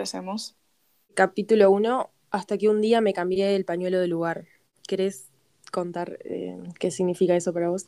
empecemos. Capítulo 1, hasta que un día me cambié el pañuelo de lugar. ¿Querés contar eh, qué significa eso para vos?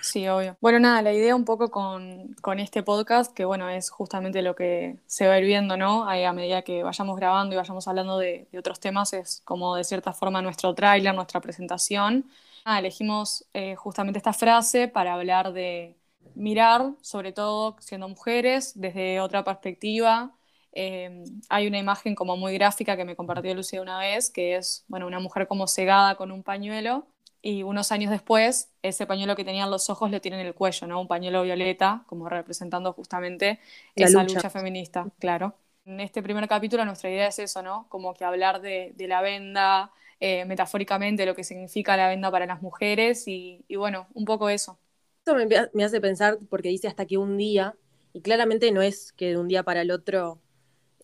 Sí, obvio. Bueno, nada, la idea un poco con, este podcast, que bueno, es justamente lo que se va a ir viendo, ¿no? Ahí a medida que vayamos grabando y vayamos hablando de, otros temas, es como de cierta forma nuestro tráiler, nuestra presentación. elegimos eh, justamente esta frase para hablar de mirar, sobre todo siendo mujeres, desde otra perspectiva. Eh, hay una imagen como muy gráfica que me compartió Lucía una vez, que es, bueno, una mujer como cegada con un pañuelo y unos años después ese pañuelo que tenían los ojos lo tiene en el cuello, ¿no? Un pañuelo violeta, como representando justamente esa lucha. feminista, claro. En este primer capítulo nuestra idea es eso, ¿no? Como que hablar de, la venda, eh, metafóricamente lo que significa la venda para las mujeres y, bueno, un poco eso. Esto me, hace pensar, porque dice hasta que un día, y claramente no es que de un día para el otro...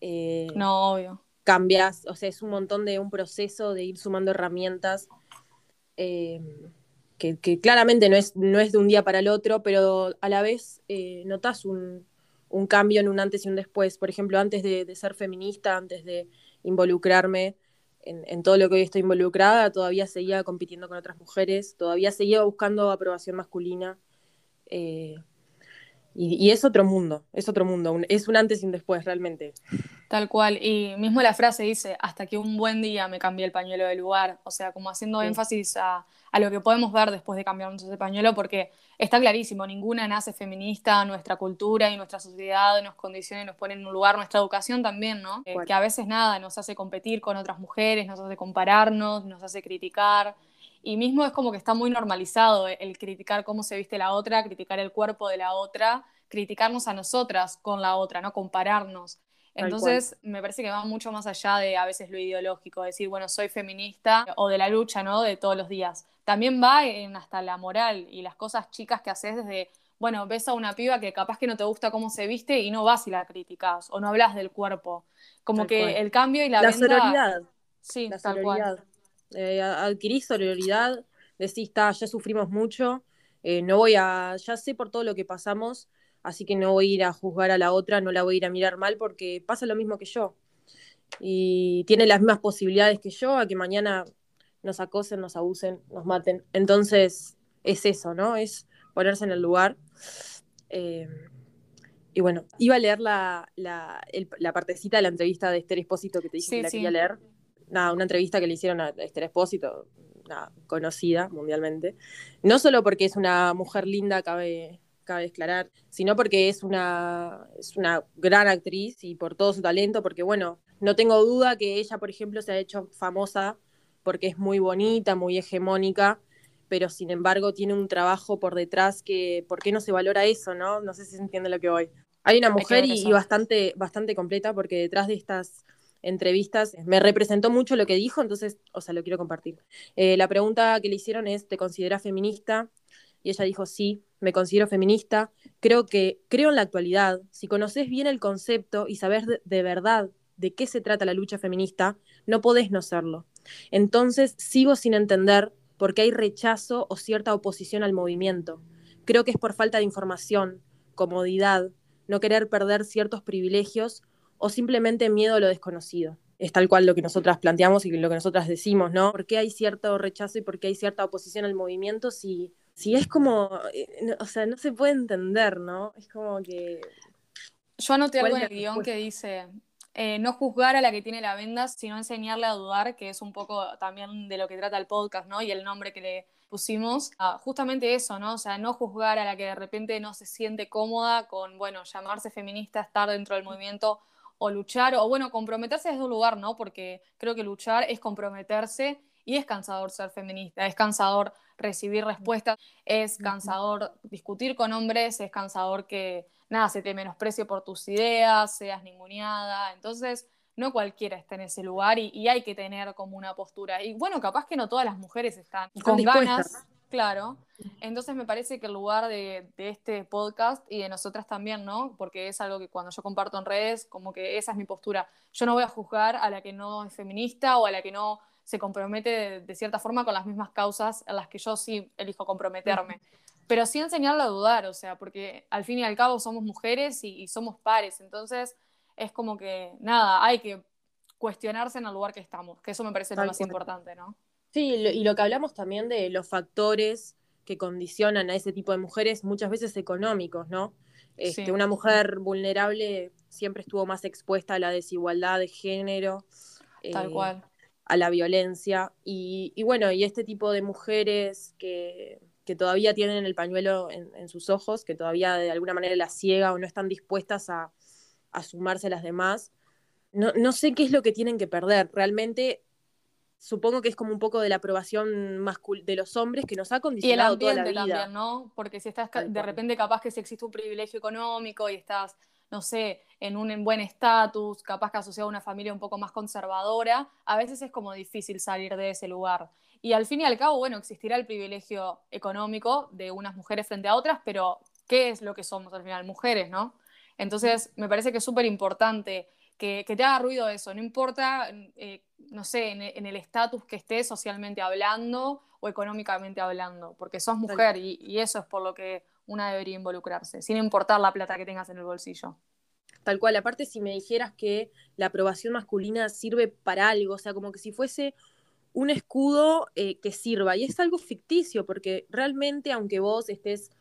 Eh, no, obvio. Cambias, o sea, es un montón de un proceso de ir sumando herramientas eh, que, claramente no es, no es de un día para el otro, pero a la vez eh, notas un, cambio en un antes y un después. Por ejemplo, antes de, ser feminista, antes de involucrarme en, todo lo que hoy estoy involucrada, todavía seguía compitiendo con otras mujeres, todavía seguía buscando aprobación masculina. Eh, y, es otro mundo, es otro mundo, es un antes y un después realmente. Tal cual, y mismo la frase dice, hasta que un buen día me cambié el pañuelo de lugar, o sea, como haciendo énfasis a, lo que podemos ver después de cambiarnos ese pañuelo, porque está clarísimo, ninguna nace feminista, nuestra cultura y nuestra sociedad nos condiciona y nos pone en un lugar, nuestra educación también, ¿no? Eh, que a veces nada, nos hace competir con otras mujeres, nos hace compararnos, nos hace criticar, y mismo es como que está muy normalizado el criticar cómo se viste la otra, criticar el cuerpo de la otra, criticarnos a nosotras con la otra, ¿no? Compararnos. Entonces, me parece que va mucho más allá de a veces lo ideológico, decir, bueno, soy feminista o de la lucha, ¿no? De todos los días. También va en hasta la moral y las cosas chicas que haces desde, bueno, ves a una piba que capaz que no te gusta cómo se viste y no vas y la criticas o no hablas del cuerpo. Como que el cambio y la, la sororidad. Sí, la tal cual. Eh, adquirís sororidad, decís, ya sufrimos mucho, eh, no voy a, ya sé por todo lo que pasamos, así que no voy a ir a juzgar a la otra, no la voy a ir a mirar mal porque pasa lo mismo que yo. Y tiene las mismas posibilidades que yo a que mañana nos acosen, nos abusen, nos maten. Entonces, es eso, ¿no? Es ponerse en el lugar. Eh, y bueno, iba a leer la, la, partecita de la entrevista de Esther Espósito que te dije que la quería leer nada, una entrevista que le hicieron a Esther Espósito, conocida mundialmente. No solo porque es una mujer linda, cabe, cabe declarar, sino porque es una, es una gran actriz y por todo su talento, porque bueno, no tengo duda que ella, por ejemplo, se ha hecho famosa porque es muy bonita, muy hegemónica, pero sin embargo tiene un trabajo por detrás que, ¿por qué no se valora eso, no? No sé si se entiende lo que voy. Hay una mujer y, bastante, bastante completa porque detrás de estas entrevistas, me representó mucho lo que dijo, entonces, o sea, lo quiero compartir. Eh, la pregunta que le hicieron es, ¿te consideras feminista? Y ella dijo, sí, me considero feminista. Creo que, creo en la actualidad, si conoces bien el concepto y sabes de, verdad de qué se trata la lucha feminista, no podés no serlo. Entonces, sigo sin entender por qué hay rechazo o cierta oposición al movimiento. Creo que es por falta de información, comodidad, no querer perder ciertos privilegios o simplemente miedo a lo desconocido. Es tal cual lo que nosotras planteamos y lo que nosotras decimos, ¿no? ¿Por qué hay cierto rechazo y por qué hay cierta oposición al movimiento si, si es como, eh, o sea, no se puede entender, ¿no? Es como que... Yo anoté algo en el guion que dice, eh, no juzgar a la que tiene la venda, sino enseñarle a dudar, que es un poco también de lo que trata el podcast, ¿no? Y el nombre que le pusimos, ah, justamente eso, ¿no? O sea, no juzgar a la que de repente no se siente cómoda con, bueno, llamarse feminista, estar dentro del movimiento o luchar, o bueno, comprometerse desde un lugar, ¿no? Porque creo que luchar es comprometerse y es cansador ser feminista, es cansador recibir respuestas, es cansador discutir con hombres, es cansador que nada, se te menosprecie por tus ideas, seas ninguneada. Entonces, no cualquiera está en ese lugar y, hay que tener como una postura. Y bueno, capaz que no todas las mujeres están, con ganas Claro. Entonces me parece que el lugar de, este podcast y de nosotras también, ¿no? Porque es algo que cuando yo comparto en redes, como que esa es mi postura. Yo no voy a juzgar a la que no es feminista o a la que no se compromete de, cierta forma con las mismas causas en las que yo sí elijo comprometerme. Pero sí enseñarla a dudar, o sea, porque al fin y al cabo somos mujeres y, somos pares. Entonces, es como que, nada, hay que cuestionarse en el lugar que estamos, que eso me parece lo más importante, ¿no? Sí, y lo que hablamos también de los factores que condicionan a ese tipo de mujeres, muchas veces económicos, ¿no? Este, Una mujer vulnerable siempre estuvo más expuesta a la desigualdad de género. Tal eh, cual. A la violencia. Y, bueno, y este tipo de mujeres que, todavía tienen el pañuelo en, sus ojos, que todavía de alguna manera las ciega o no están dispuestas a, a sumarse a las demás, no, no sé qué es lo que tienen que perder. Realmente supongo que es como un poco de la aprobación de los hombres que nos ha condicionado y el ambiente toda la vida. también, ¿no? Porque si estás de repente capaz que si existe un privilegio económico y estás, no sé, en un buen estatus, capaz que asociado a una familia un poco más conservadora, a veces es como difícil salir de ese lugar. Y al fin y al cabo, bueno, existirá el privilegio económico de unas mujeres frente a otras, pero ¿qué es lo que somos al final? Mujeres, ¿no? Entonces, me parece que es súper importante que, te haga ruido eso, no importa, eh, no sé, en, el estatus que estés socialmente hablando o económicamente hablando, porque sos mujer y, eso es por lo que una debería involucrarse, sin importar la plata que tengas en el bolsillo. Tal cual, aparte si me dijeras que la aprobación masculina sirve para algo, o sea, como que si fuese un escudo eh, que sirva, y es algo ficticio, porque realmente aunque vos estés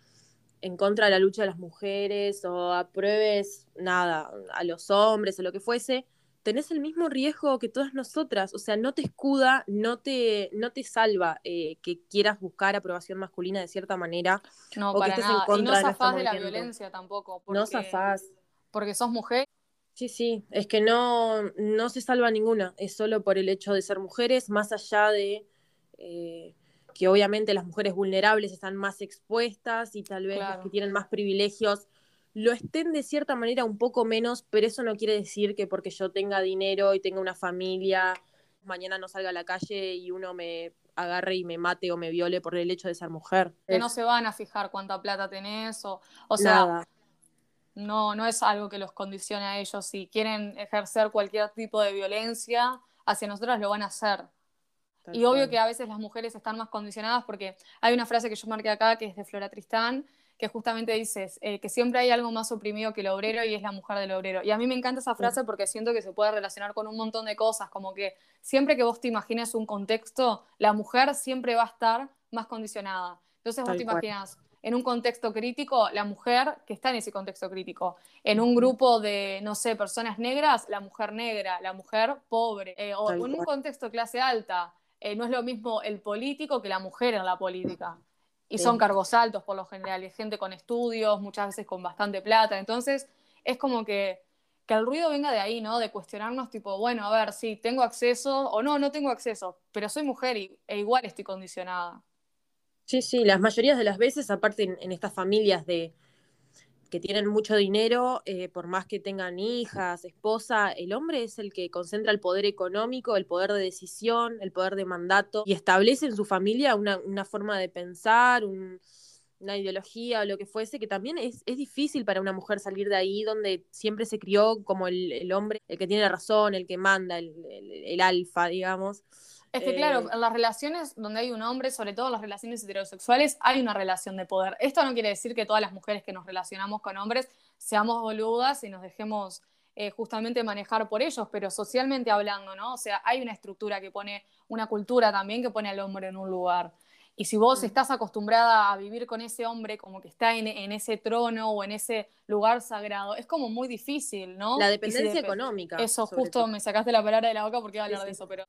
en contra de la lucha de las mujeres o apruebes nada a los hombres o lo que fuese, tenés el mismo riesgo que todas nosotras. O sea, no te escuda, no te, no te salva eh, que quieras buscar aprobación masculina de cierta manera. No, o para nada. y no zafás de, la violencia tampoco. no zafás. Porque sos mujer. Sí, sí, es que no, no se salva ninguna, es solo por el hecho de ser mujeres, más allá de eh, que obviamente las mujeres vulnerables están más expuestas y tal vez las que tienen más privilegios lo estén de cierta manera un poco menos, pero eso no quiere decir que porque yo tenga dinero y tenga una familia, mañana no salga a la calle y uno me agarre y me mate o me viole por el hecho de ser mujer. Que no se van a fijar cuánta plata tenés o, o sea, no, no es algo que los condicione a ellos. Si quieren ejercer cualquier tipo de violencia hacia nosotras lo van a hacer y obvio que a veces las mujeres están más condicionadas porque hay una frase que yo marqué acá que es de Flora Tristán, que justamente dice eh, que siempre hay algo más oprimido que el obrero y es la mujer del obrero. Y a mí me encanta esa frase porque siento que se puede relacionar con un montón de cosas, como que siempre que vos te imagines un contexto, la mujer siempre va a estar más condicionada. Entonces vos te imaginas en un contexto crítico, la mujer que está en ese contexto crítico. En un grupo de, no sé, personas negras, la mujer negra, la mujer pobre. Eh, o en un contexto clase alta, eh, no es lo mismo el político que la mujer en la política. Y son cargos altos por lo general, y gente con estudios, muchas veces con bastante plata. Entonces, es como que, que el ruido venga de ahí, ¿no? De cuestionarnos, tipo, bueno, a ver, sí, tengo acceso o no, no tengo acceso, pero soy mujer y, e igual estoy condicionada. Sí, sí, las mayorías de las veces, aparte en estas familias de, que tienen mucho dinero, eh, por más que tengan hijas, esposa, el hombre es el que concentra el poder económico, el poder de decisión, el poder de mandato y establece en su familia una, forma de pensar, una ideología o lo que fuese, que también es, difícil para una mujer salir de ahí donde siempre se crió como el, hombre, el que tiene razón, el que manda, el, el alfa, digamos. Es que claro, eh, en las relaciones donde hay un hombre, sobre todo en las relaciones heterosexuales, hay una relación de poder. Esto no quiere decir que todas las mujeres que nos relacionamos con hombres seamos boludas y nos dejemos eh, justamente manejar por ellos, pero socialmente hablando, ¿no? O sea, hay una estructura que pone, una cultura también que pone al hombre en un lugar. Y si vos mm. estás acostumbrada a vivir con ese hombre como que está en, ese trono o en ese lugar sagrado, es como muy difícil, ¿no? La dependencia económica. Eso, justo me sacaste la palabra de la boca porque iba a hablar de eso, pero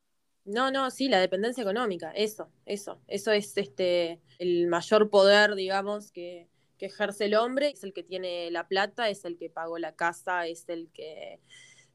no, no, sí, la dependencia económica, eso, eso, eso es este el mayor poder, digamos, que, ejerce el hombre, es el que tiene la plata, es el que pagó la casa, es el que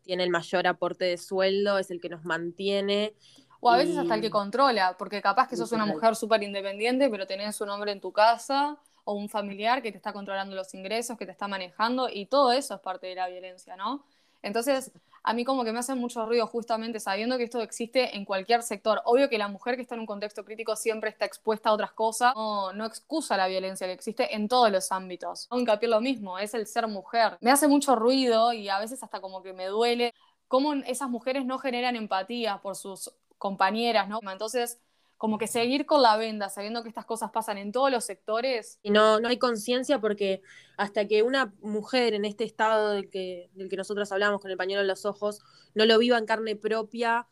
tiene el mayor aporte de sueldo, es el que nos mantiene. O a veces hasta el que controla, porque capaz que sos una mujer súper independiente, pero tenés un hombre en tu casa o un familiar que te está controlando los ingresos, que te está manejando, y todo eso es parte de la violencia, ¿no? Entonces, a mí como que me hace mucho ruido justamente sabiendo que esto existe en cualquier sector. Obvio que la mujer que está en un contexto crítico siempre está expuesta a otras cosas, no, no excusa la violencia que existe en todos los ámbitos. Un hincapié lo mismo, es el ser mujer. Me hace mucho ruido y a veces hasta como que me duele cómo esas mujeres no generan empatía por sus compañeras, ¿no? Entonces, como que seguir con la venda, sabiendo que estas cosas pasan en todos los sectores. Y no, no hay conciencia porque hasta que una mujer en este estado del que, del que nosotros hablamos, con el pañuelo en los ojos, no lo viva en carne propia,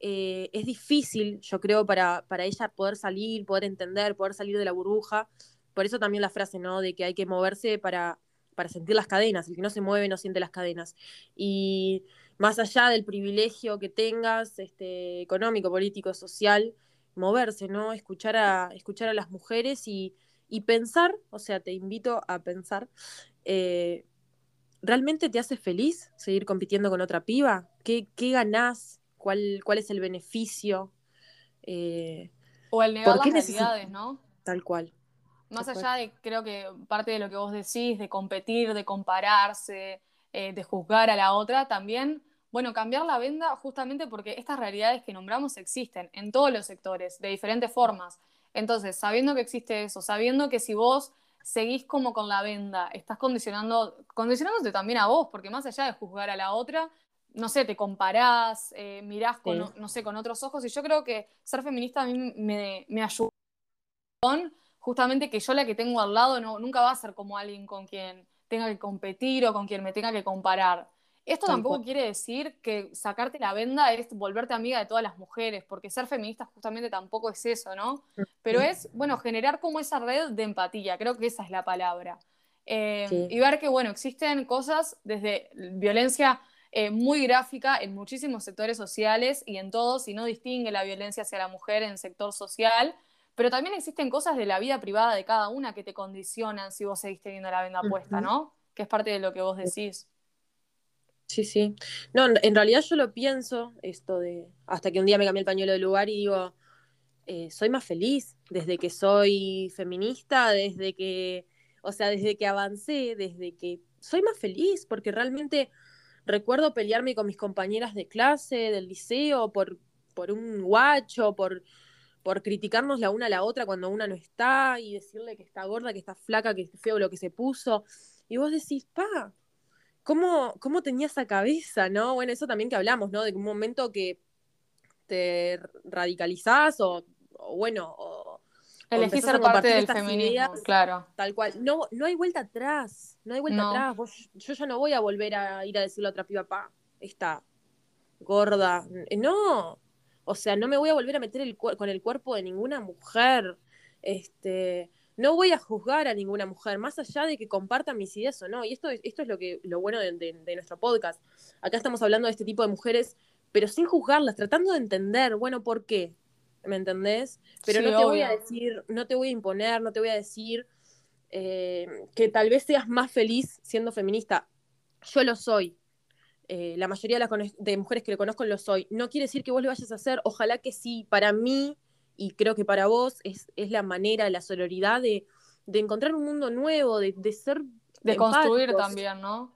eh, es difícil, yo creo, para, para ella poder salir, poder entender, poder salir de la burbuja. Por eso también la frase, ¿no? De que hay que moverse para, para sentir las cadenas. El que no se mueve no siente las cadenas. Y más allá del privilegio que tengas, este, económico, político, social, moverse, ¿no? Escuchar a, escuchar a las mujeres y, pensar, o sea, te invito a pensar, eh, ¿realmente te hace feliz seguir compitiendo con otra piba? ¿Qué, qué ganás? ¿Cuál, ¿Cuál es el beneficio? Eh, o el negar las necesidades, ¿no? Tal cual. Más allá de, creo que parte de lo que vos decís, de competir, de compararse, eh, de juzgar a la otra, también bueno, cambiar la venda justamente porque estas realidades que nombramos existen en todos los sectores, de diferentes formas. Entonces, sabiendo que existe eso, sabiendo que si vos seguís como con la venda, estás condicionando, condicionándote también a vos, porque más allá de juzgar a la otra, no sé, te comparás, eh, mirás con, no sé, con otros ojos, y yo creo que ser feminista a mí me, me ayuda justamente que yo la que tengo al lado no, nunca va a ser como alguien con quien tenga que competir o con quien me tenga que comparar. Esto tampoco quiere decir que sacarte la venda es volverte amiga de todas las mujeres, porque ser feminista justamente tampoco es eso, ¿no? Pero es, bueno, generar como esa red de empatía, creo que esa es la palabra. Eh, y ver que, bueno, existen cosas desde violencia eh, muy gráfica en muchísimos sectores sociales y en todos, y no distingue la violencia hacia la mujer en sector social, pero también existen cosas de la vida privada de cada una que te condicionan si vos seguís teniendo la venda puesta, ¿no? Que es parte de lo que vos decís. Sí, sí. No, en realidad yo lo pienso, esto de, hasta que un día me cambié el pañuelo de lugar y digo, eh, soy más feliz desde que soy feminista, desde que, o sea, desde que avancé, desde que soy más feliz, porque realmente recuerdo pelearme con mis compañeras de clase, del liceo, por, por un guacho, por, por criticarnos la una a la otra cuando una no está y decirle que está gorda, que está flaca, que es feo lo que se puso. Y vos decís, pa, ¿Cómo, ¿Cómo tenía esa cabeza, no? Bueno, eso también que hablamos, ¿no? De un momento que te radicalizás o, bueno, o, Elegís ser parte del feminismo, claro. Tal cual. No, no hay vuelta atrás, no hay vuelta atrás. yo ya no voy a volver a ir a decirle a otra piba, pa, está gorda. No, o sea, no me voy a volver a meter el con el cuerpo de ninguna mujer. Este, no voy a juzgar a ninguna mujer, más allá de que compartan mis ideas o no. Y esto, esto es lo, que, lo bueno de, nuestro podcast. Acá estamos hablando de este tipo de mujeres, pero sin juzgarlas, tratando de entender, bueno, ¿por qué? ¿Me entendés? Pero no te voy a decir, no te voy a imponer, no te voy a decir eh, que tal vez seas más feliz siendo feminista. Yo lo soy. Eh, la mayoría de, las de mujeres que lo conozco lo soy. No quiere decir que vos lo vayas a hacer, ojalá que sí. Para mí, y creo que para vos es, la manera, la sororidad de, encontrar un mundo nuevo, de, ser... De construir también, ¿no?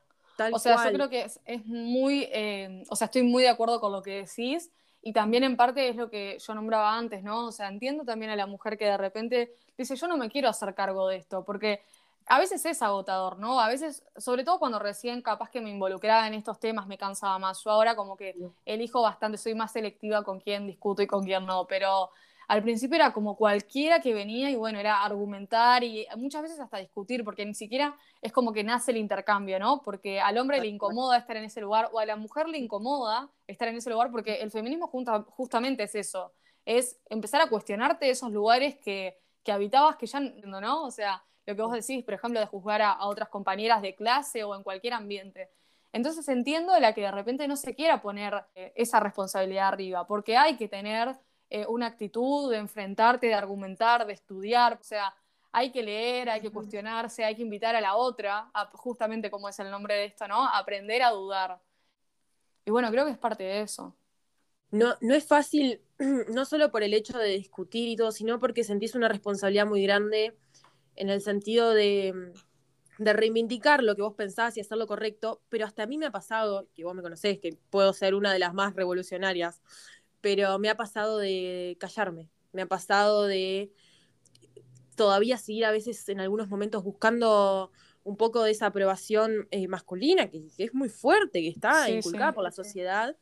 o sea, yo creo que es, muy, eh, o sea, estoy muy de acuerdo con lo que decís y también en parte es lo que yo nombraba antes, ¿no? O sea, entiendo también a la mujer que de repente dice, yo no me quiero hacer cargo de esto, porque a veces es agotador, ¿no? A veces, sobre todo cuando recién capaz que me involucraba en estos temas, me cansaba más. Yo ahora como que elijo bastante, soy más selectiva con quién discuto y con quién no, pero al principio era como cualquiera que venía y bueno, era argumentar y muchas veces hasta discutir, porque ni siquiera es como que nace el intercambio, ¿no? Porque al hombre le incomoda estar en ese lugar o a la mujer le incomoda estar en ese lugar porque el feminismo justamente es eso, es empezar a cuestionarte esos lugares que, habitabas que ya no, O sea, lo que vos decís, por ejemplo, de juzgar a, otras compañeras de clase o en cualquier ambiente. Entonces entiendo la que de repente no se quiera poner eh, esa responsabilidad arriba, porque hay que tener eh, una actitud de enfrentarte, de argumentar, de estudiar, o sea, hay que leer, hay que cuestionarse, hay que invitar a la otra, justamente como es el nombre de esto, ¿no? aprender a dudar. Y bueno, creo que es parte de eso. No, no es fácil, no solo por el hecho de discutir y todo, sino porque sentís una responsabilidad muy grande en el sentido de, de reivindicar lo que vos pensás y hacer lo correcto, pero hasta a mí me ha pasado, que vos me conocés, que puedo ser una de las más revolucionarias, pero me ha pasado de callarme, me ha pasado de todavía seguir a veces en algunos momentos buscando un poco de esa aprobación eh, masculina, que, es muy fuerte, que está inculcada por la sociedad,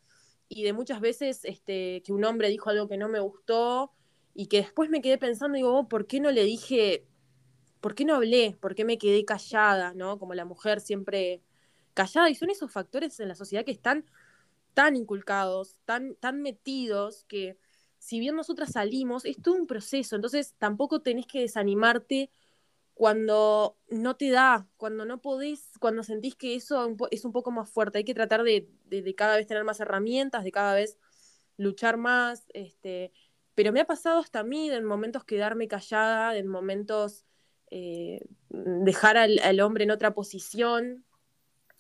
y de muchas veces este, que un hombre dijo algo que no me gustó y que después me quedé pensando, digo, oh, ¿por qué no le dije, por qué no hablé? ¿Por qué me quedé callada, ¿no? Como la mujer siempre callada. Y son esos factores en la sociedad que están tan inculcados, tan, tan metidos, que si bien nosotras salimos, es todo un proceso. Entonces tampoco tenés que desanimarte cuando no te da, cuando no podés, cuando sentís que eso es un poco más fuerte. Hay que tratar de, de cada vez tener más herramientas, de cada vez luchar más, este, pero me ha pasado hasta a mí en momentos quedarme callada, en momentos eh, dejar al, hombre en otra posición.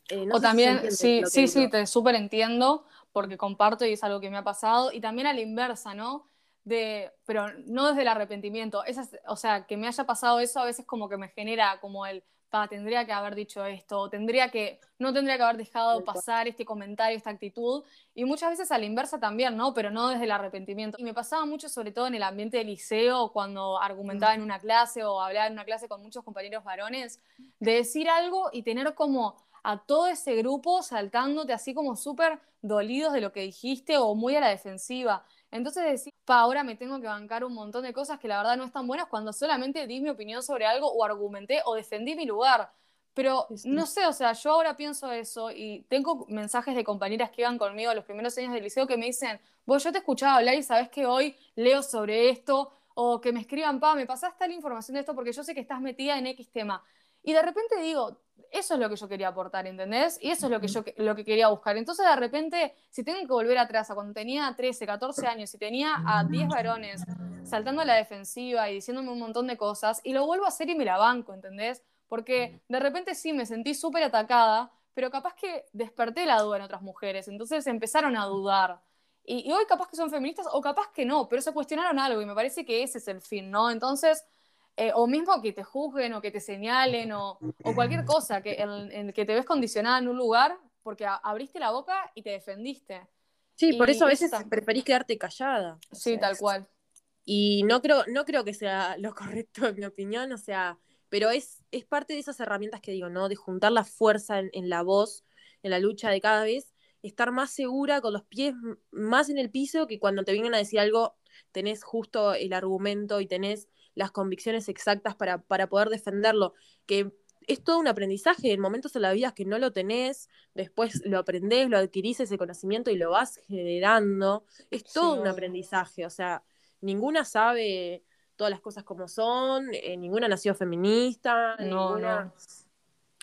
Eh, o también, sí, sí, sí, te súper entiendo, porque comparto y es algo que me ha pasado, y también a la inversa, ¿no? De, pero no desde el arrepentimiento, o sea, que me haya pasado eso a veces como que me genera como el, tendría que haber dicho esto, tendría que, no tendría que haber dejado pasar este comentario, esta actitud, y muchas veces a la inversa también, ¿no? Pero no desde el arrepentimiento. Y me pasaba mucho, sobre todo en el ambiente del liceo, cuando argumentaba en una clase o hablaba en una clase con muchos compañeros varones, de decir algo y tener como a todo ese grupo saltándote así como súper dolidos de lo que dijiste o muy a la defensiva. Entonces decir, pa, ahora me tengo que bancar un montón de cosas que la verdad no están buenas cuando solamente di mi opinión sobre algo o argumenté o defendí mi lugar. Pero no sé, o sea, yo ahora pienso eso y tengo mensajes de compañeras que iban conmigo a los primeros años del liceo que me dicen, vos yo te escuchaba hablar y sabes que hoy leo sobre esto, o que me escriban, pa, me pasaste la información de esto porque yo sé que estás metida en X tema. Y de repente digo, eso es lo que yo quería aportar, ¿entendés? Y eso es lo que yo lo que quería buscar. Entonces, de repente, si tengo que volver atrás a cuando tenía 13, 14 años y tenía a 10 varones saltando a la defensiva y diciéndome un montón de cosas, y lo vuelvo a hacer y me la banco, ¿entendés? Porque de repente sí me sentí súper atacada, pero capaz que desperté la duda en otras mujeres, entonces empezaron a dudar. Y, y hoy capaz que son feministas o capaz que no, pero se cuestionaron algo y me parece que ese es el fin, ¿no? Entonces, eh, o mismo que te juzguen o que te señalen o, cualquier cosa, que, en, que te ves condicionada en un lugar porque abriste la boca y te defendiste. Sí, por eso a veces preferís quedarte callada. Sí, tal cual. Y no creo, no creo que sea lo correcto en mi opinión, o sea, pero es, es parte de esas herramientas que digo, ¿no? De juntar la fuerza en, en la voz, en la lucha de cada vez, estar más segura, con los pies más en el piso, que cuando te vienen a decir algo, tenés justo el argumento y tenés las convicciones exactas para, para poder defenderlo, que es todo un aprendizaje, en momentos en la vida que no lo tenés, después lo aprendés, lo adquirís ese conocimiento y lo vas generando, es todo un aprendizaje, o sea, ninguna sabe todas las cosas como son, eh, ninguna nació feminista, ninguna...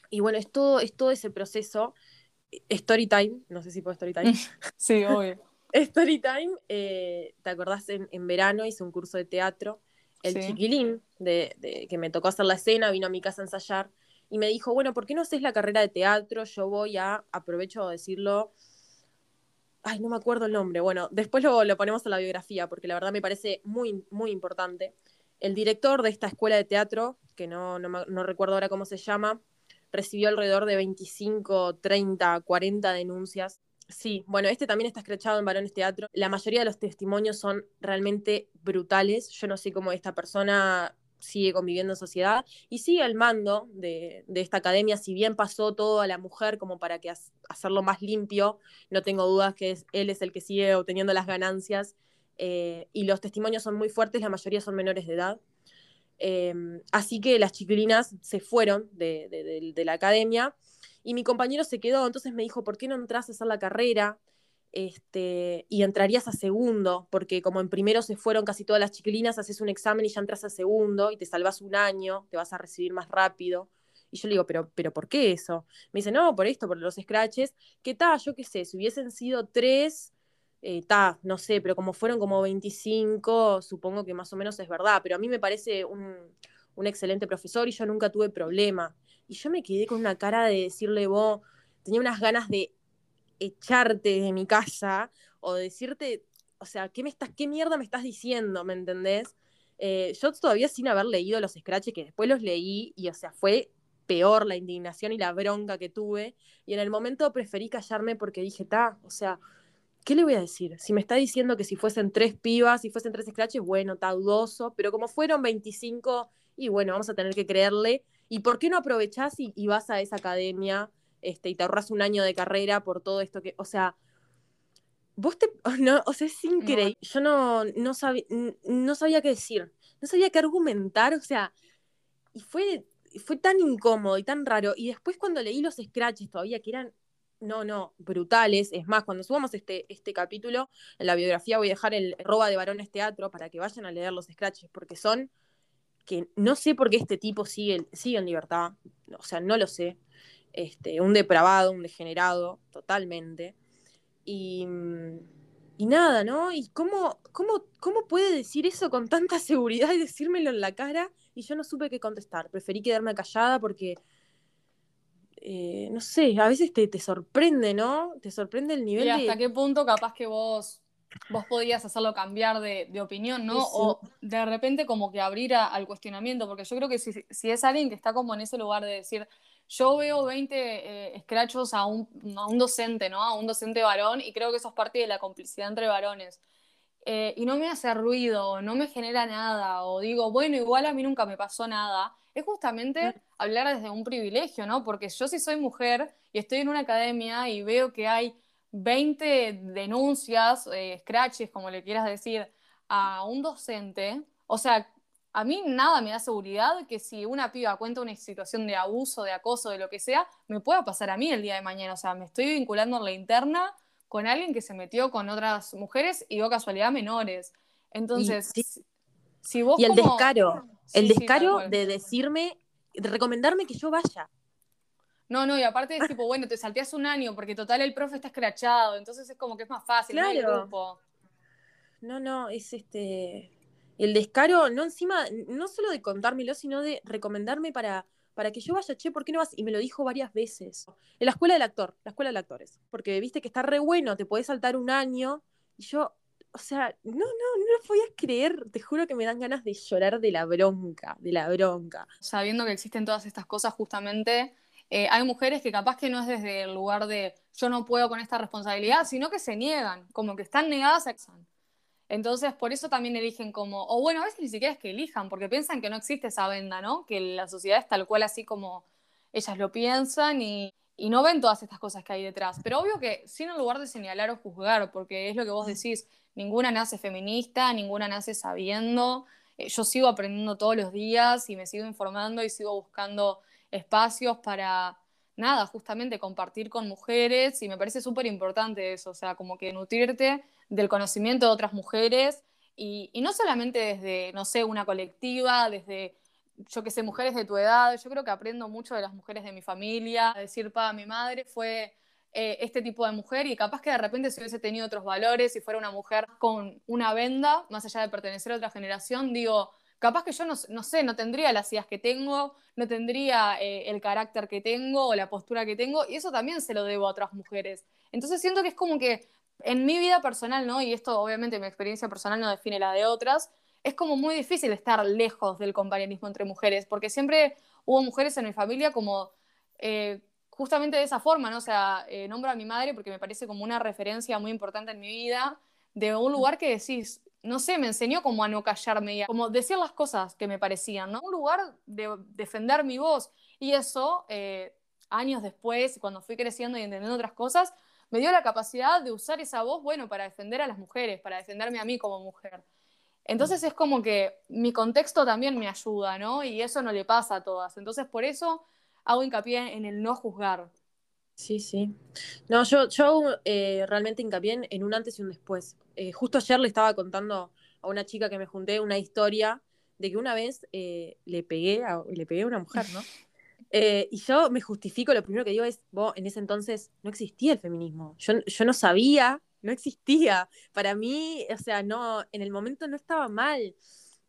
Y bueno, es todo, es todo ese proceso. Story time, no sé si puedo story time. sí, obvio. story time, eh, ¿te acordás? En, en verano hice un curso de teatro el chiquilín de, que me tocó hacer la escena, vino a mi casa a ensayar y me dijo, bueno, ¿por qué no haces la carrera de teatro? Yo voy a, aprovecho de decirlo, ay, no me acuerdo el nombre, bueno, después lo, lo ponemos en la biografía porque la verdad me parece muy, muy importante. El director de esta escuela de teatro, que no, no, no recuerdo ahora cómo se llama, recibió alrededor de 25, 30, 40 denuncias Sí, bueno, este también está escrachado en Varones Teatro. La mayoría de los testimonios son realmente brutales. Yo no sé cómo esta persona sigue conviviendo en sociedad y sigue al mando de, esta academia, si bien pasó todo a la mujer como para que hacerlo más limpio, no tengo dudas que él es el que sigue obteniendo las ganancias eh, y los testimonios son muy fuertes, la mayoría son menores de edad. Em, así que las chiquilinas se fueron de la academia y mi compañero se quedó, entonces me dijo, ¿por qué no entras a hacer la carrera? Este, y entrarías a segundo, porque como en primero se fueron casi todas las chiquilinas, haces un examen y ya entras a segundo y te salvas un año, te vas a recibir más rápido. Y yo le digo, ¿pero, pero por qué eso? Me dice, no, por esto, por los scratches. ¿Qué tal? Yo qué sé, si hubiesen sido tres, eh, ta, no sé, pero como fueron como 25, supongo que más o menos es verdad. Pero a mí me parece un, un excelente profesor y yo nunca tuve problema. Y yo me quedé con una cara de decirle, vos, tenía unas ganas de echarte de mi casa o de decirte, o sea, ¿qué, me estás, qué mierda me estás diciendo? ¿Me entendés? Eh, yo todavía sin haber leído los scratches, que después los leí, y o sea, fue peor la indignación y la bronca que tuve. Y en el momento preferí callarme porque dije, ta, o sea, ¿qué le voy a decir? Si me está diciendo que si fuesen tres pibas, si fuesen tres scratches, bueno, está dudoso, pero como fueron 25, y bueno, vamos a tener que creerle ¿Y por qué no aprovechás y, vas a esa academia este, y te ahorras un año de carrera por todo esto que, o sea, vos te, no, o sea, es increíble. Yo no, no, no sabía qué decir, no sabía qué argumentar, o sea, y fue, fue tan incómodo y tan raro. Y después cuando leí los scratches todavía, que eran, no, no, brutales, es más, cuando subamos este, este capítulo, en la biografía voy a dejar el Roba de Varones Teatro para que vayan a leer los scratches, porque son que no sé por qué este tipo sigue, sigue en libertad, o sea, no lo sé. Este, un depravado, un degenerado, totalmente. Y, y nada, ¿no? ¿Y cómo, cómo, cómo puede decir eso con tanta seguridad y decírmelo en la cara? Y yo no supe qué contestar. Preferí quedarme callada porque, eh, no sé, a veces te, te, sorprende, ¿no? Te sorprende el nivel ¿Y hasta qué punto capaz que vos, vos podías hacerlo cambiar de, de opinión, ¿no? O de repente como que abrir al cuestionamiento, porque yo creo que si, si es alguien que está como en ese lugar de decir yo veo 20 eh, escrachos a un, a un, docente, ¿no? A un docente varón y creo que eso es parte de la complicidad entre varones. Eh, y no me hace ruido, no me genera nada, o digo, bueno, igual a mí nunca me pasó nada, es justamente hablar desde un privilegio, ¿no? Porque yo si soy mujer y estoy en una academia y veo que hay 20 denuncias, eh, scratches, como le quieras decir, a un docente, o sea, a mí nada me da seguridad que si una piba cuenta una situación de abuso, de acoso, de lo que sea, me pueda pasar a mí el día de mañana. O sea, me estoy vinculando en la interna con alguien que se metió con otras mujeres y o casualidad menores. Entonces, si vos... Y el descaro, el descaro de decirme, de recomendarme que yo vaya. No, no, y aparte es tipo, bueno, te salteas un año porque total el profe está escrachado, entonces es como que es más fácil, claro. no grupo. No, no, es este el descaro, no encima, no solo de contármelo, sino de recomendarme para, para que yo vaya, che, ¿por qué no vas? Y me lo dijo varias veces. En la escuela del actor, la escuela de actores. Porque viste que está re bueno, te podés saltar un año. Y yo, o sea, no, no, no lo podías creer. Te juro que me dan ganas de llorar de la bronca, de la bronca. Sabiendo que existen todas estas cosas, justamente, eh, hay mujeres que capaz que no es desde el lugar de yo no puedo con esta responsabilidad, sino que se niegan, como que están negadas a entonces, por eso también eligen como, o bueno, a veces ni siquiera es que elijan, porque piensan que no existe esa venda, ¿no? Que la sociedad es tal cual así como ellas lo piensan y, y no ven todas estas cosas que hay detrás. Pero obvio que sin en lugar de señalar o juzgar, porque es lo que vos decís, ninguna nace feminista, ninguna nace sabiendo. Eh, yo sigo aprendiendo todos los días y me sigo informando y sigo buscando espacios para, nada, justamente compartir con mujeres y me parece súper importante eso, o sea, como que nutrirte del conocimiento de otras mujeres y, no solamente desde, no sé, una colectiva, desde, yo que sé, mujeres de tu edad, yo creo que aprendo mucho de las mujeres de mi familia, decir, pa, mi madre fue eh, este tipo de mujer y capaz que de repente si hubiese tenido otros valores, y fuera una mujer con una venda, más allá de pertenecer a otra generación, digo, capaz que yo no, no sé, no tendría las ideas que tengo, no tendría eh, el carácter que tengo o la postura que tengo, y eso también se lo debo a otras mujeres. Entonces siento que es como que en mi vida personal, ¿no? Y esto obviamente mi experiencia personal no define la de otras, es como muy difícil estar lejos del compañerismo entre mujeres, porque siempre hubo mujeres en mi familia como eh, justamente de esa forma, ¿no? O sea, eh, nombro a mi madre porque me parece como una referencia muy importante en mi vida, de un lugar que decís, no sé, me enseñó como a no callarme y a decir las cosas que me parecían, ¿no? Un lugar de defender mi voz. Y eso, eh, años después, cuando fui creciendo y entendiendo otras cosas, me dio la capacidad de usar esa voz, bueno, para defender a las mujeres, para defenderme a mí como mujer. Entonces es como que mi contexto también me ayuda, ¿no? Y eso no le pasa a todas. Entonces por eso hago hincapié en el no juzgar. Sí, sí. No, yo, yo eh, realmente hincapié en, un antes y un después. Eh, justo ayer le estaba contando a una chica que me junté una historia de que una vez eh, le pegué a, le pegué a una mujer, ¿no? Eh, y yo me justifico, lo primero que digo es, vos, en ese entonces no existía el feminismo. Yo, yo no sabía, no existía. Para mí, o sea, no, en el momento no estaba mal.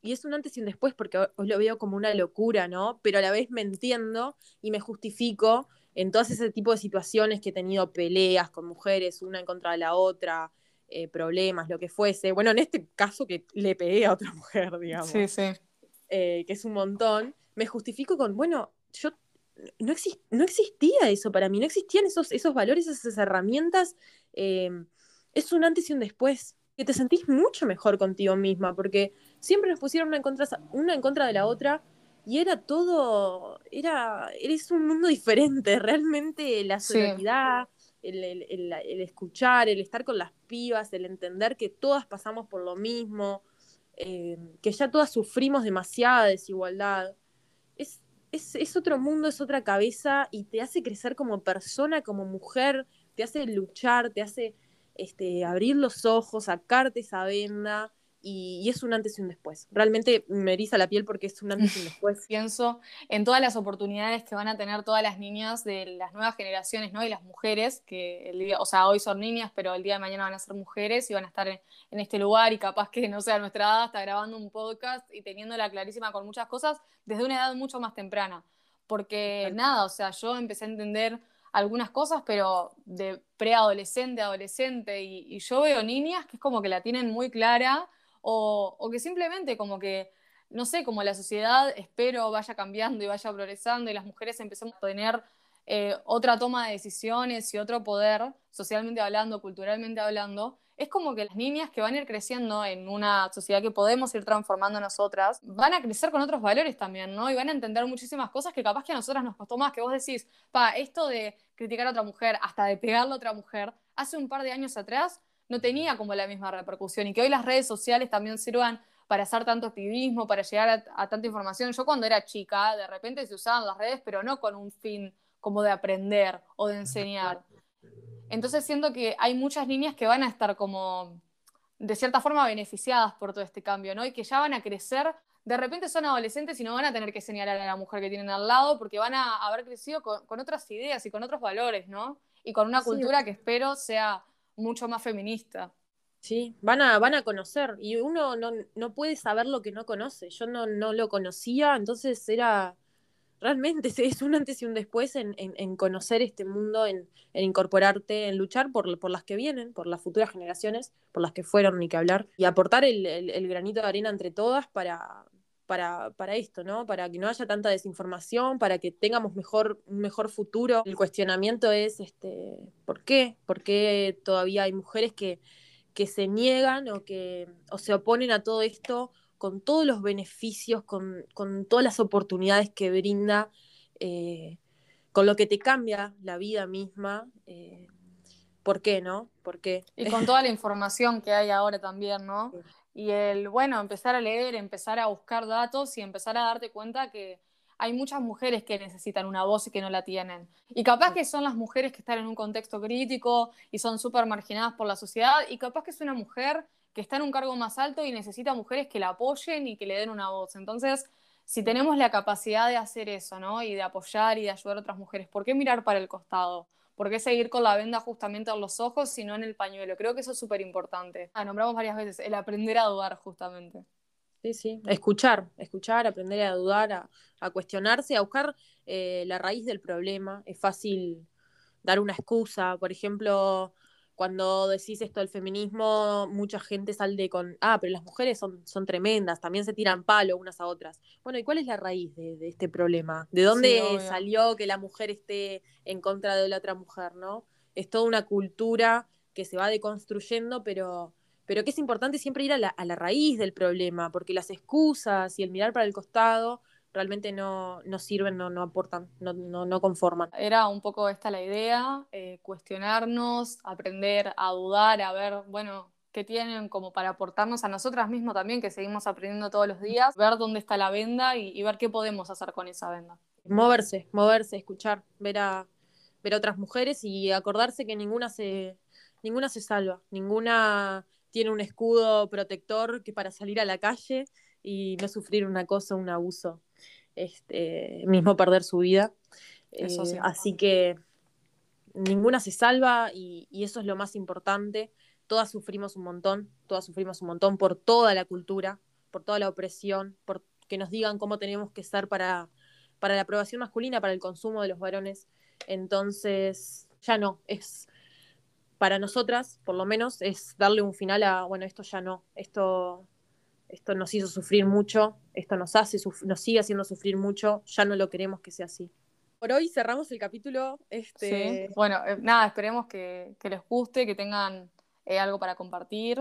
Y es un antes y un después porque hoy lo veo como una locura, ¿no? Pero a la vez me entiendo y me justifico en todas ese tipo de situaciones que he tenido peleas con mujeres, una en contra de la otra, eh, problemas, lo que fuese. Bueno, en este caso que le pegué a otra mujer, digamos. Sí, sí. Eh, que es un montón. Me justifico con, bueno, yo no, no existía eso para mí, no existían esos, esos valores, esas herramientas. Eh, es un antes y un después, que te sentís mucho mejor contigo misma, porque siempre nos pusieron una en contra, una en contra de la otra y era todo, era, eres un mundo diferente, realmente la solidaridad, el, escuchar, el estar con las pibas, el entender que todas pasamos por lo mismo, eh, que ya todas sufrimos demasiada desigualdad. Es, es, otro mundo, es otra cabeza y te hace crecer como persona, como mujer, te hace luchar, te hace este, abrir los ojos, sacarte esa venda y, es un antes y un después. Realmente me eriza la piel porque es un antes y un después. Pienso en todas las oportunidades que van a tener todas las niñas de las nuevas generaciones, ¿no? Y las mujeres, que el día, o sea, hoy son niñas, pero el día de mañana van a ser mujeres y van a estar en, este lugar y capaz que, no sea, nuestra edad está grabando un podcast y teniéndola clarísima con muchas cosas desde una edad mucho más temprana. Porque nada, o sea, yo empecé a entender algunas cosas, pero de preadolescente, adolescente, y, y yo veo niñas que es como que la tienen muy clara o, que simplemente como que, no sé, como la sociedad espero vaya cambiando y vaya progresando y las mujeres empezamos a tener eh, otra toma de decisiones y otro poder, socialmente hablando, culturalmente hablando, es como que las niñas que van a ir creciendo en una sociedad que podemos ir transformando nosotras, van a crecer con otros valores también, ¿no? Y van a entender muchísimas cosas que capaz que a nosotras nos costó más, que vos decís, pa, esto de criticar a otra mujer, hasta de pegarle a otra mujer, hace un par de años atrás no tenía como la misma repercusión y que hoy las redes sociales también sirvan para hacer tanto activismo, para llegar a, tanta información. Yo cuando era chica, de repente se usaban las redes, pero no con un fin como de aprender o de enseñar. Entonces siento que hay muchas niñas que van a estar como, de cierta forma, beneficiadas por todo este cambio, ¿no? Y que ya van a crecer, de repente son adolescentes y no van a tener que señalar a la mujer que tienen al lado, porque van a haber crecido con, otras ideas y con otros valores, ¿no? Y con una cultura que espero sea mucho más feminista. Sí, van a, van a conocer y uno no, puede saber lo que no conoce. Yo no, no lo conocía, entonces era realmente es un antes y un después en, conocer este mundo, en, incorporarte, en luchar por, por, las que vienen, por las futuras generaciones, por las que fueron, ni que hablar, y aportar el granito de arena entre todas para, para, para, esto, ¿no? Para que no haya tanta desinformación, para que tengamos mejor, un mejor futuro. El cuestionamiento es, este, ¿por qué? ¿Por qué todavía hay mujeres que, que se niegan o, que, o se oponen a todo esto con todos los beneficios, con, con todas las oportunidades que brinda, eh, con lo que te cambia la vida misma? Eh, ¿Por qué, no? ¿Por qué? Y con toda la información que hay ahora también, ¿no? Y el, bueno, empezar a leer, empezar a buscar datos y empezar a darte cuenta que hay muchas mujeres que necesitan una voz y que no la tienen. Y capaz que son las mujeres que están en un contexto crítico y son súper marginadas por la sociedad, y capaz que es una mujer que está en un cargo más alto y necesita mujeres que la apoyen y que le den una voz. Entonces, si tenemos la capacidad de hacer eso, ¿no? Y de apoyar y de ayudar a otras mujeres, ¿por qué mirar para el costado? ¿Por qué seguir con la venda justamente en los ojos, sino en el pañuelo? Creo que eso es súper importante. Ah, nombramos varias veces, el aprender a dudar justamente. Sí, sí, escuchar, escuchar, aprender a dudar, a, cuestionarse, a buscar eh, la raíz del problema. Es fácil dar una excusa, por ejemplo, cuando decís esto del feminismo, mucha gente sale con, ah, pero las mujeres son, son tremendas, también se tiran palo unas a otras. Bueno, ¿y cuál es la raíz de, este problema? ¿De dónde salió que la mujer esté en contra de la otra mujer, no? Es toda una cultura que se va deconstruyendo, pero, pero que es importante siempre ir a la, a la raíz del problema, porque las excusas y el mirar para el costado realmente no, no sirven, no, no aportan, no, no, conforman. Era un poco esta la idea, eh, cuestionarnos, aprender a dudar, a ver, bueno, qué tienen como para aportarnos a nosotras mismas también, que seguimos aprendiendo todos los días, ver dónde está la venda y, ver qué podemos hacer con esa venda. Moverse, moverse, escuchar, ver a, ver a otras mujeres y acordarse que ninguna se, ninguna se salva, ninguna tiene un escudo protector que para salir a la calle y no sufrir una cosa, un abuso este, mismo perder su vida. Eh, así que ninguna se salva y, eso es lo más importante. Todas sufrimos un montón, todas sufrimos un montón por toda la cultura, por toda la opresión, por que nos digan cómo tenemos que ser para, para la aprobación masculina, para el consumo de los varones. Entonces, ya no, es para nosotras, por lo menos, es darle un final a, bueno, esto ya no, esto esto nos hizo sufrir mucho, esto nos hace, nos sigue haciendo sufrir mucho, ya no lo queremos que sea así. Por hoy cerramos el capítulo. Este... Bueno, eh, nada, esperemos que, les guste, que tengan eh, algo para compartir.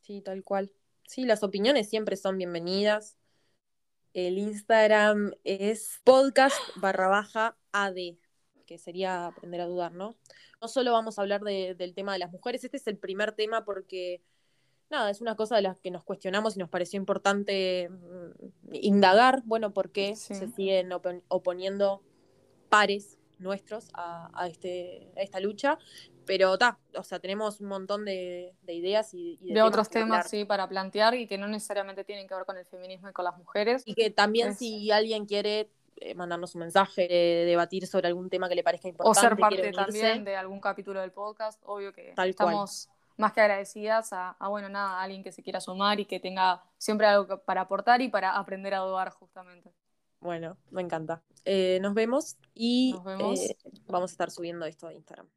Sí, tal cual. Sí, las opiniones siempre son bienvenidas. El Instagram es podcast barra baja AD. que sería aprender a dudar, ¿no? No solo vamos a hablar del tema de las mujeres, este es el primer tema porque, nada, es una cosa de las que nos cuestionamos y nos pareció importante mm, indagar, bueno, por qué se siguen oponiendo pares nuestros a, este, a esta lucha, pero está, o sea, tenemos un montón de, ideas y, de, otros temas, sí, para plantear y que no necesariamente tienen que ver con el feminismo y con las mujeres. Y que también si alguien quiere eh, mandarnos un mensaje, debatir sobre algún tema que le parezca importante. O ser parte también de algún capítulo del podcast, obvio que estamos más que agradecidas a, bueno, nada, a alguien que se quiera sumar y que tenga siempre algo para aportar y para aprender a dudar justamente. Bueno, me encanta. Eh, nos vemos y eh, vamos a estar subiendo esto a Instagram.